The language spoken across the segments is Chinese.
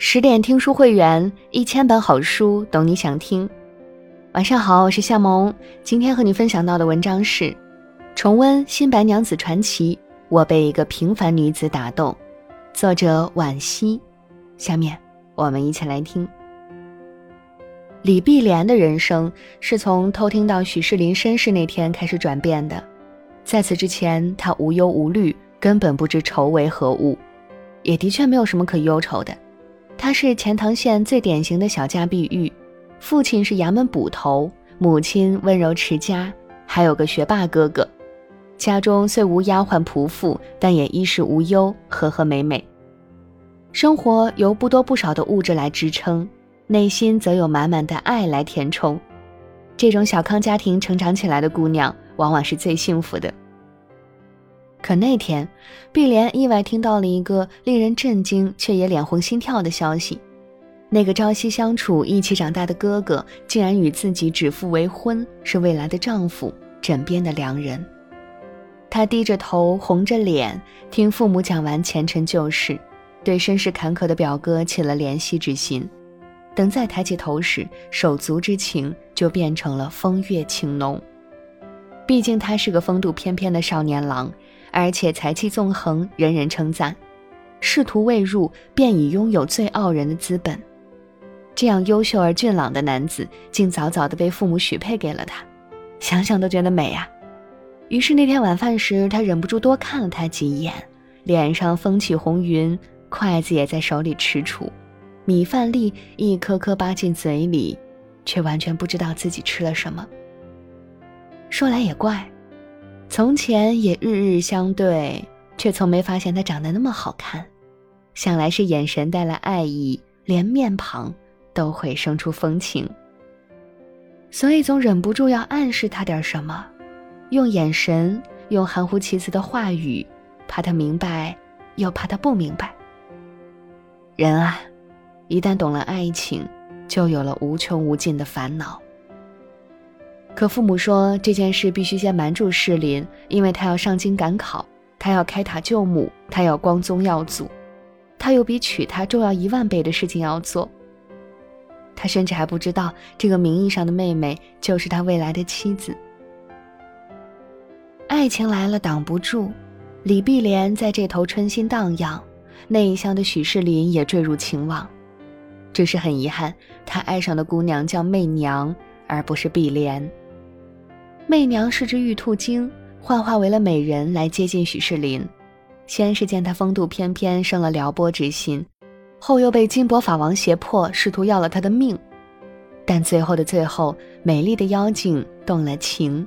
十点听书会员，一千本好书，懂你想听。晚上好，我是夏萌。今天和你分享到的文章是：重温《新白娘子传奇》，我被一个平凡女子打动。作者惋惜。下面我们一起来听。李碧莲的人生是从偷听到许世林身世那天开始转变的。在此之前，她无忧无虑，根本不知愁为何物，也的确没有什么可忧愁的。她是钱塘县最典型的小家碧玉，父亲是衙门捕头，母亲温柔持家，还有个学霸哥哥。家中虽无丫鬟仆妇，但也衣食无忧，和和美美。生活由不多不少的物质来支撑，内心则有满满的爱来填充。这种小康家庭成长起来的姑娘，往往是最幸福的。可那天，碧莲意外听到了一个令人震惊却也脸红心跳的消息：那个朝夕相处、一起长大的哥哥，竟然与自己指腹为婚，是未来的丈夫，枕边的良人。她低着头，红着脸，听父母讲完前尘旧事，对身世坎坷的表哥起了怜惜之心。等再抬起头时，手足之情就变成了风月情浓。毕竟他是个风度翩翩的少年郎。而且才气纵横，人人称赞。仕途未入，便已拥有最傲人的资本。这样优秀而俊朗的男子，竟早早的被父母许配给了他，想想都觉得美啊。于是那天晚饭时，他忍不住多看了他几眼，脸上风起红云，筷子也在手里踟蹰，米饭粒一颗颗扒进嘴里，却完全不知道自己吃了什么。说来也怪。从前也日日相对，却从没发现他长得那么好看。想来是眼神带来爱意，连面庞都会生出风情。所以总忍不住要暗示他点什么，用眼神，用含糊其辞的话语，怕他明白，又怕他不明白。人啊，一旦懂了爱情，就有了无穷无尽的烦恼。可父母说这件事必须先瞒住世林，因为他要上京赶考，他要开塔救母，他要光宗耀祖，他有比娶她重要一万倍的事情要做。他甚至还不知道这个名义上的妹妹就是他未来的妻子。爱情来了挡不住，李碧莲在这头春心荡漾，那一厢的许世林也坠入情网。只是很遗憾，他爱上的姑娘叫媚娘，而不是碧莲。媚娘是只玉兔精，幻化为了美人来接近许世林。先是见他风度翩翩，生了撩拨之心，后又被金箔法王胁迫，试图要了他的命。但最后的最后，美丽的妖精动了情。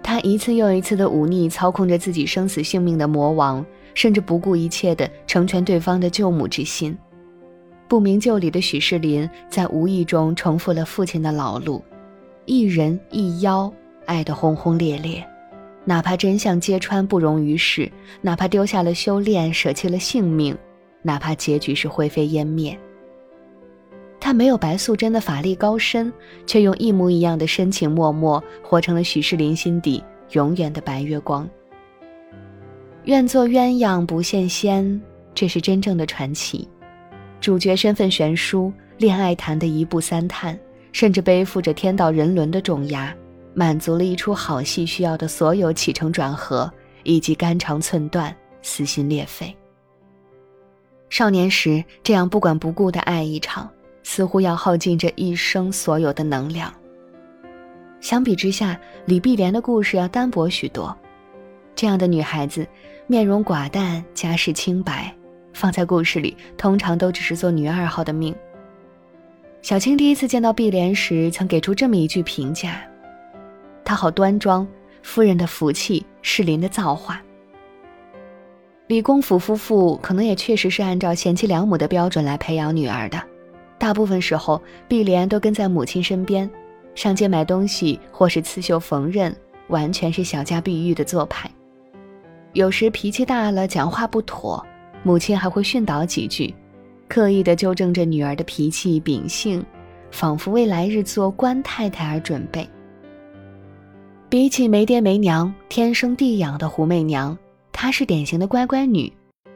他一次又一次的忤逆操控着自己生死性命的魔王，甚至不顾一切的成全对方的救母之心。不明就里的许世林在无意中重复了父亲的老路：一人一妖。爱得轰轰烈烈，哪怕真相揭穿不容于世，哪怕丢下了修炼，舍弃了性命，哪怕结局是灰飞烟灭。他没有白素贞的法力高深，却用一模一样的深情脉脉，活成了许世林心底永远的白月光。愿做鸳鸯不羡仙，这是真正的传奇。主角身份悬殊，恋爱谈的一步三叹，甚至背负着天道人伦的重压。满足了一出好戏需要的所有起承转合，以及肝肠寸断、撕心裂肺。少年时这样不管不顾的爱一场，似乎要耗尽这一生所有的能量。相比之下，李碧莲的故事要单薄许多。这样的女孩子，面容寡淡，家世清白，放在故事里，通常都只是做女二号的命。小青第一次见到碧莲时，曾给出这么一句评价。她好端庄，夫人的福气，适林的造化。李公甫夫妇可能也确实是按照贤妻良母的标准来培养女儿的，大部分时候碧莲都跟在母亲身边，上街买东西或是刺绣缝纫，完全是小家碧玉的做派。有时脾气大了，讲话不妥，母亲还会训导几句，刻意的纠正着女儿的脾气秉性，仿佛为来日做官太太而准备。比起没爹没娘、天生地养的胡媚娘，她是典型的乖乖女，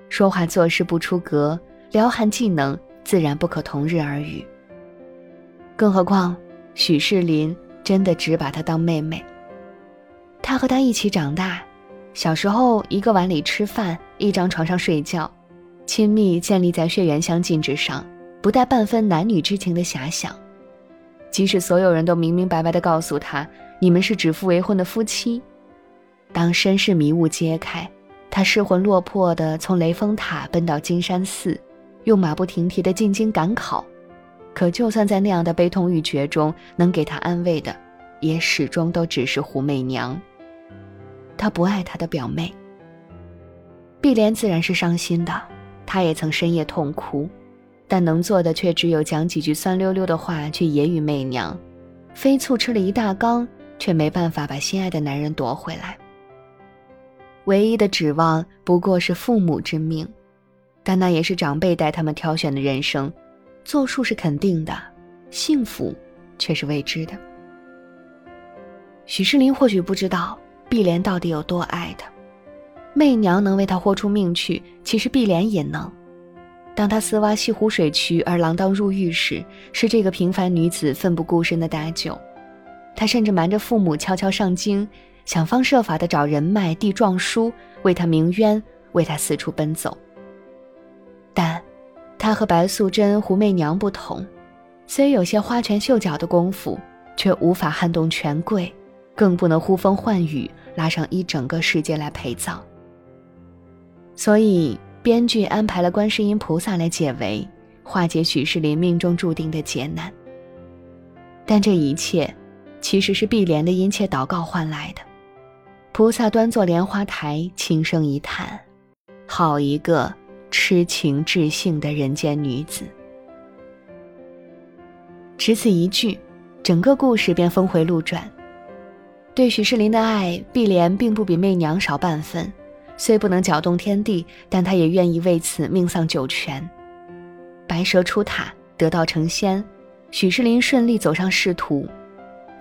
说话做事不出格，撩汉技能自然不可同日而语。更何况，许世林真的只把她当妹妹。她和她一起长大，小时候一个碗里吃饭，一张床上睡觉，亲密建立在血缘相近之上，不带半分男女之情的遐想。即使所有人都明明白白地告诉他，你们是指腹为婚的夫妻，当身世迷雾揭开，他失魂落魄地从雷峰塔奔到金山寺，又马不停蹄地进京赶考。可就算在那样的悲痛欲绝中，能给他安慰的，也始终都只是胡媚娘。他不爱他的表妹。碧莲自然是伤心的，她也曾深夜痛哭。但能做的却只有讲几句酸溜溜的话去揶揄媚娘，飞醋吃了一大缸，却没办法把心爱的男人夺回来。唯一的指望不过是父母之命，但那也是长辈带他们挑选的人生，作数是肯定的，幸福却是未知的。许世林或许不知道碧莲到底有多爱他，媚娘能为他豁出命去，其实碧莲也能。当他私挖西湖水渠而锒铛入狱时，是这个平凡女子奋不顾身的搭救。他甚至瞒着父母悄悄上京，想方设法的找人脉递状书，为他鸣冤，为他四处奔走。但，他和白素贞、胡媚娘不同，虽有些花拳绣脚的功夫，却无法撼动权贵，更不能呼风唤雨，拉上一整个世界来陪葬。所以。编剧安排了观世音菩萨来解围，化解许世林命中注定的劫难。但这一切，其实是碧莲的殷切祷告换来的。菩萨端坐莲花台，轻声一叹：“好一个痴情至性的人间女子。”只此一句，整个故事便峰回路转。对许世林的爱，碧莲并不比媚娘少半分。虽不能搅动天地，但她也愿意为此命丧九泉。白蛇出塔，得道成仙，许世林顺利走上仕途，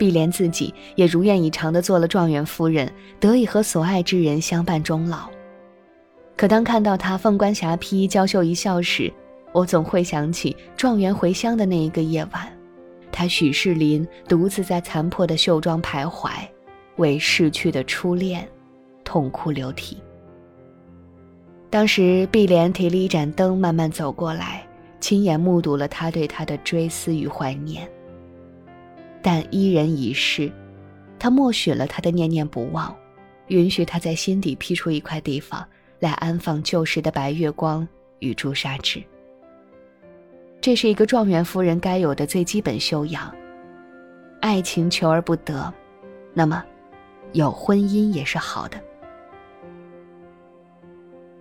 碧莲自己也如愿以偿地做了状元夫人，得以和所爱之人相伴终老。可当看到他凤冠霞帔、娇羞一笑时，我总会想起状元回乡的那一个夜晚，他许世林独自在残破的绣庄徘徊，为逝去的初恋痛哭流涕。当时，碧莲提了一盏灯，慢慢走过来，亲眼目睹了他对她的追思与怀念。但伊人已逝，他默许了他的念念不忘，允许他在心底辟出一块地方来安放旧时的白月光与朱砂痣。这是一个状元夫人该有的最基本修养。爱情求而不得，那么，有婚姻也是好的。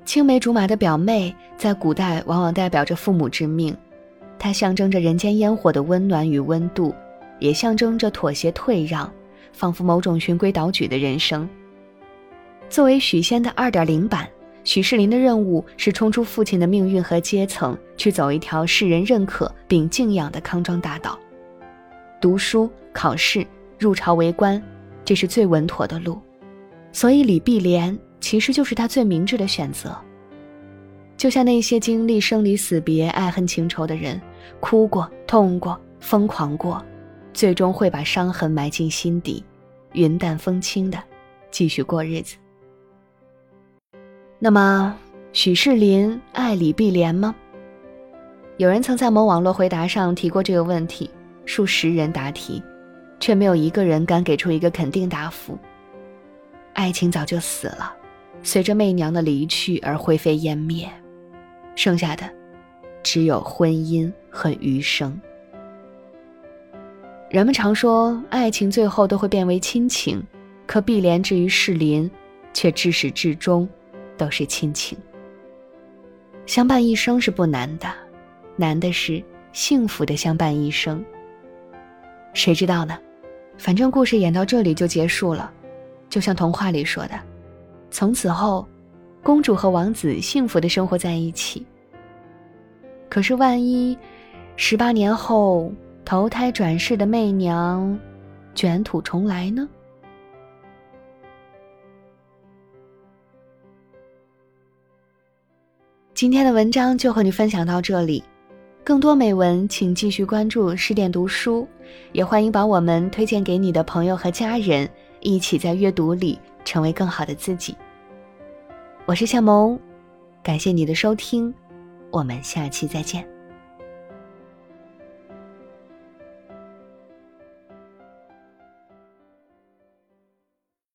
青梅竹马的表妹，在古代往往代表着父母之命，它象征着人间烟火的温暖与温度，也象征着妥协退让，仿佛某种循规蹈矩的人生。作为许仙的二点零版，许世林的任务是冲出父亲的命运和阶层，去走一条世人认可并敬仰的康庄大道。读书、考试、入朝为官，这是最稳妥的路，所以李碧莲。其实就是他最明智的选择。就像那些经历生离死别、爱恨情仇的人，哭过、痛过、疯狂过，最终会把伤痕埋进心底，云淡风轻的继续过日子。那么，许世林爱李碧莲吗？有人曾在某网络回答上提过这个问题，数十人答题，却没有一个人敢给出一个肯定答复。爱情早就死了。随着媚娘的离去而灰飞烟灭，剩下的只有婚姻和余生。人们常说爱情最后都会变为亲情，可碧莲至于世林，却至始至终都是亲情。相伴一生是不难的，难的是幸福的相伴一生。谁知道呢？反正故事演到这里就结束了，就像童话里说的。从此后，公主和王子幸福的生活在一起。可是，万一十八年后投胎转世的媚娘卷土重来呢？今天的文章就和你分享到这里。更多美文，请继续关注十点读书，也欢迎把我们推荐给你的朋友和家人，一起在阅读里成为更好的自己。我是夏萌，感谢你的收听，我们下期再见。